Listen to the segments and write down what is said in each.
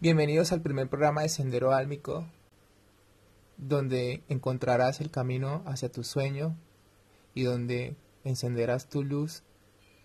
Bienvenidos al primer programa de Sendero Álmico, donde encontrarás el camino hacia tu sueño y donde encenderás tu luz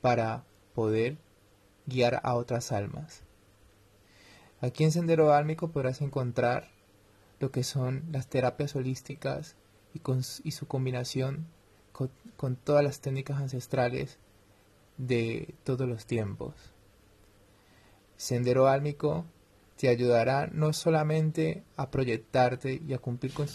para poder guiar a otras almas. Aquí en Sendero Álmico podrás encontrar lo que son las terapias holísticas y, su combinación con todas las técnicas ancestrales de todos los tiempos. Sendero Álmico te ayudará no solamente a proyectarte y a cumplir con,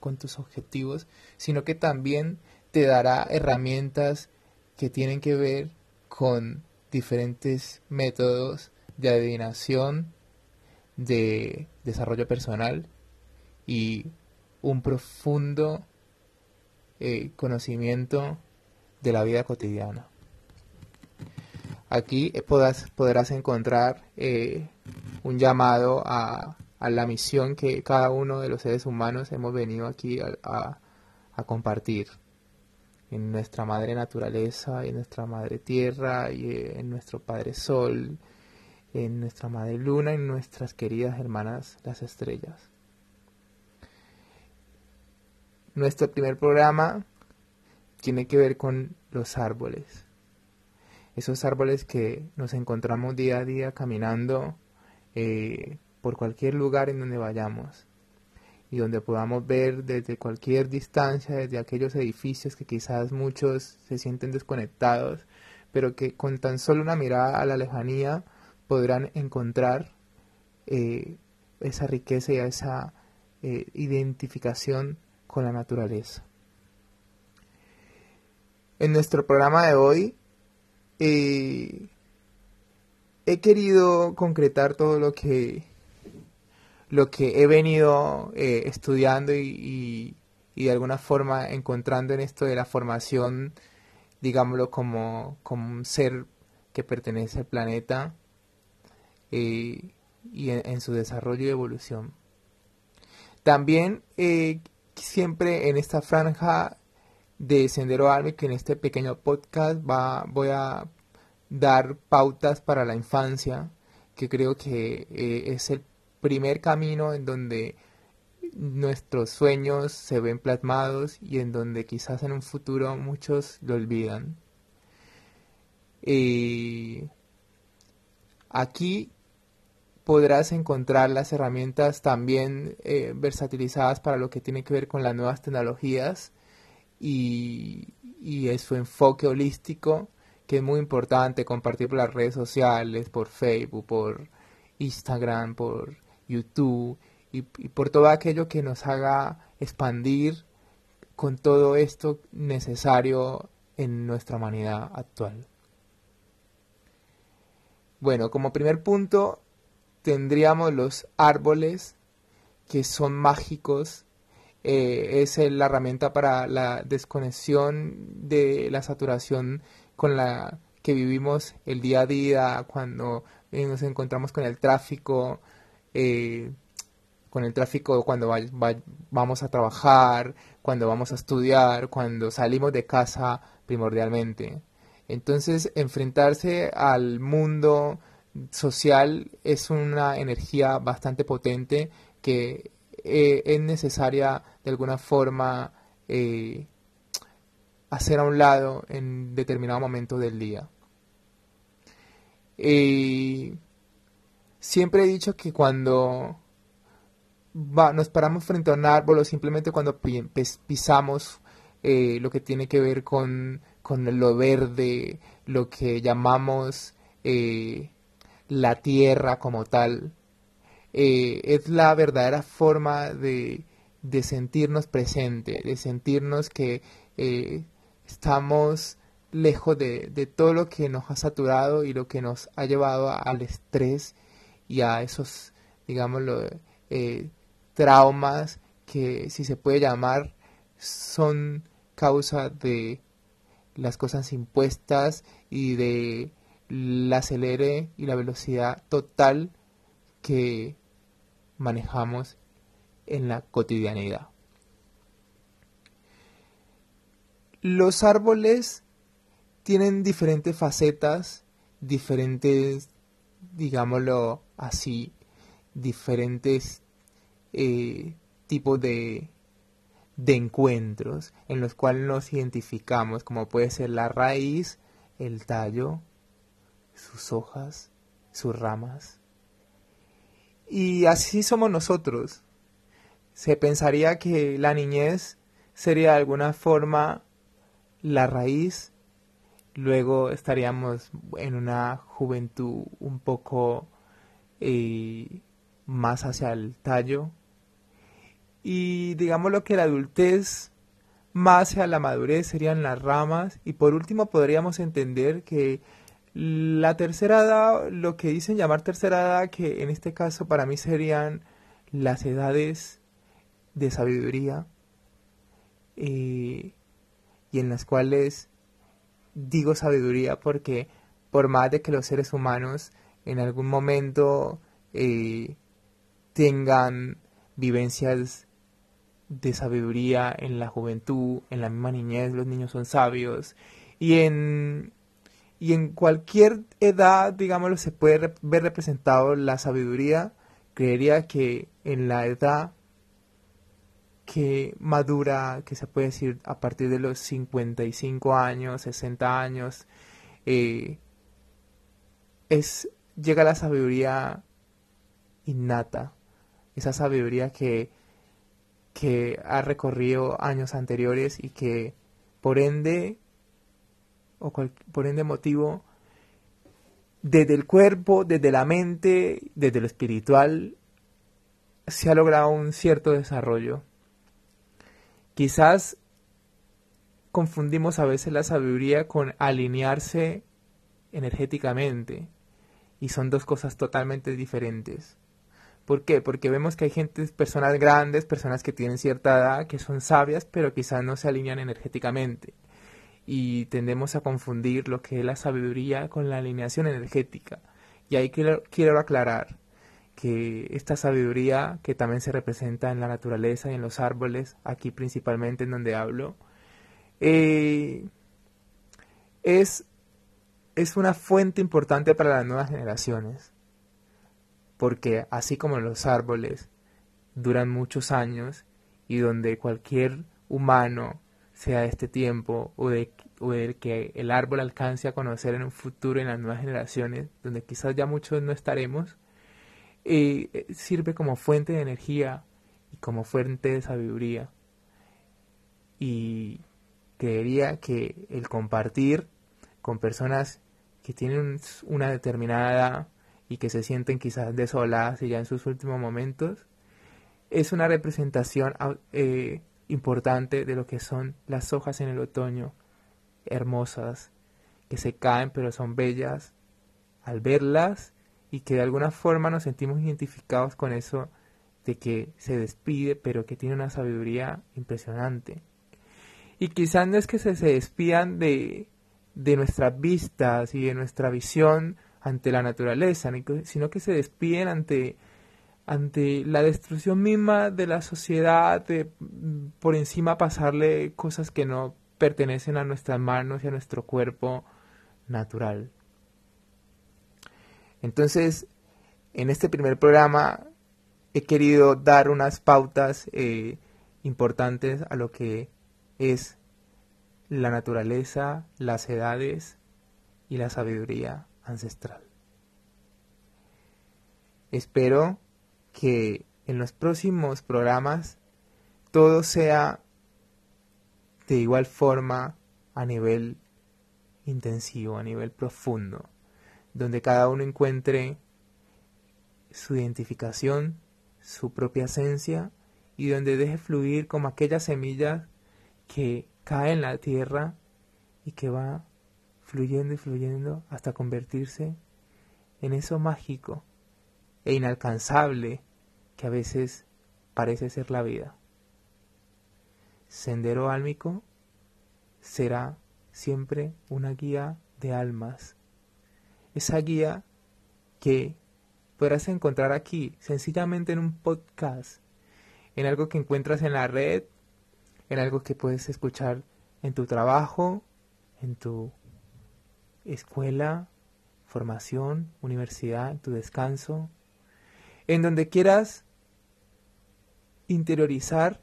con tus objetivos, sino que también te dará herramientas que tienen que ver con diferentes métodos de adivinación, de desarrollo personal y un profundo eh, conocimiento de la vida cotidiana. Aquí podrás, podrás encontrar eh, un llamado a, la misión que cada uno de los seres humanos hemos venido aquí a, compartir en nuestra madre naturaleza, en nuestra madre tierra y eh, en nuestro padre sol, en nuestra madre luna en nuestras queridas hermanas las estrellas. Nuestro primer programa tiene que ver con los árboles esos árboles que nos encontramos día a día caminando eh, por cualquier lugar en donde vayamos y donde podamos ver desde cualquier distancia, desde aquellos edificios que quizás muchos se sienten desconectados, pero que con tan solo una mirada a la lejanía podrán encontrar eh, esa riqueza y esa eh, identificación con la naturaleza. En nuestro programa de hoy eh, he querido concretar todo lo que lo que he venido eh, estudiando y, de alguna forma encontrando en esto de la formación, digámoslo como, como un ser que pertenece al planeta eh, y en, su desarrollo y evolución. También siempre en esta franja de Sendero que en este pequeño podcast va, voy a dar pautas para la infancia, que creo que eh, es el primer camino en donde nuestros sueños se ven plasmados y en donde quizás en un futuro muchos lo olvidan. Aquí podrás encontrar las herramientas también eh, versatilizadas para lo que tiene que ver con las nuevas tecnologías y, y su enfoque holístico que es muy importante compartir por las redes sociales, por Facebook, por Instagram, por YouTube y, por todo aquello que nos haga expandir con todo esto necesario en nuestra humanidad actual. Bueno, como primer punto tendríamos los árboles que son mágicos eh, es la herramienta para la desconexión de la saturación con la que vivimos el día a día, cuando eh, nos encontramos con el tráfico, eh, con el tráfico cuando vamos a trabajar, cuando vamos a estudiar, cuando salimos de casa primordialmente. Entonces, enfrentarse al mundo social es una energía bastante potente que es necesaria de alguna forma eh, hacer a un lado en determinado momento del día. Siempre he dicho que cuando nos paramos frente a un árbol o simplemente cuando pisamos eh, lo que tiene que ver con, lo verde, lo que llamamos la tierra como tal, eh, es la verdadera forma de, sentirnos presente, de sentirnos que eh, estamos lejos de, todo lo que nos ha saturado y lo que nos ha llevado al estrés y a esos, digámoslo, eh, traumas que si se puede llamar son causa de las cosas impuestas y de la acelere y la velocidad total que manejamos en la cotidianidad. Los árboles tienen diferentes facetas, diferentes digámoslo así, diferentes eh, tipos de, de encuentros en los cuales nos identificamos, como puede ser la raíz, el tallo, sus hojas, sus ramas. Y así somos nosotros. Se pensaría que la niñez sería de alguna forma la raíz, luego estaríamos en una juventud un poco eh, más hacia el tallo, y digamos lo que la adultez más hacia la madurez serían las ramas. Y por último podríamos entender que la tercera edad, lo que dicen llamar tercera edad, que en este caso para mí serían las edades de sabiduría eh, y en las cuales digo sabiduría porque por más de que los seres humanos en algún momento eh, tengan vivencias de sabiduría en la juventud, en la misma niñez, los niños son sabios. Y en, y en cualquier edad, digámoslo, se puede ver representado la sabiduría. Creería que en la edad que madura, que se puede decir a partir de los 55 años, 60 años, eh, es, llega la sabiduría innata, esa sabiduría que que ha recorrido años anteriores y que por ende o por ende motivo desde el cuerpo, desde la mente, desde lo espiritual se ha logrado un cierto desarrollo. Quizás confundimos a veces la sabiduría con alinearse energéticamente y son dos cosas totalmente diferentes. ¿Por qué? Porque vemos que hay gente, personas grandes, personas que tienen cierta edad, que son sabias, pero quizás no se alinean energéticamente. Y tendemos a confundir lo que es la sabiduría con la alineación energética. Y ahí quiero, quiero aclarar que esta sabiduría que también se representa en la naturaleza y en los árboles, aquí principalmente en donde hablo, eh, es, es una fuente importante para las nuevas generaciones porque así como los árboles duran muchos años y donde cualquier humano, sea de este tiempo o de, que el árbol alcance a conocer en un futuro en las nuevas generaciones, donde quizás ya muchos no estaremos, eh, sirve como fuente de energía y como fuente de sabiduría. Y creería que el compartir con personas que tienen una determinada edad y que se sienten quizás desoladas y ya en sus últimos momentos, es una representación eh, importante de lo que son las hojas en el otoño, hermosas, que se caen pero son bellas al verlas y que de alguna forma nos sentimos identificados con eso de que se despide pero que tiene una sabiduría impresionante. Y quizás no es que se, se despidan de, de nuestras vistas y de nuestra visión ante la naturaleza, sino que se despiden ante, ante la destrucción misma de la sociedad, de por encima pasarle cosas que no pertenecen a nuestras manos y a nuestro cuerpo natural. Entonces, en este primer programa he querido dar unas pautas eh, importantes a lo que es la naturaleza, las edades y la sabiduría ancestral. Espero que en los próximos programas todo sea de igual forma a nivel intensivo, a nivel profundo, donde cada uno encuentre su identificación, su propia esencia y donde deje fluir como aquella semilla que cae en la tierra y que va fluyendo y fluyendo hasta convertirse en eso mágico e inalcanzable que a veces parece ser la vida. Sendero álmico será siempre una guía de almas. Esa guía que podrás encontrar aquí, sencillamente en un podcast, en algo que encuentras en la red, en algo que puedes escuchar en tu trabajo, en tu escuela, formación, universidad, tu descanso, en donde quieras interiorizar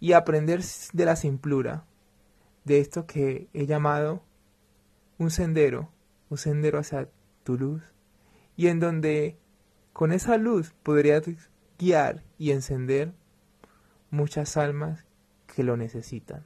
y aprender de la simplura, de esto que he llamado un sendero, un sendero hacia tu luz, y en donde con esa luz podrías guiar y encender muchas almas que lo necesitan.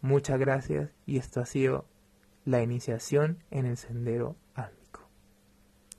Muchas gracias y esto ha sido la iniciación en el sendero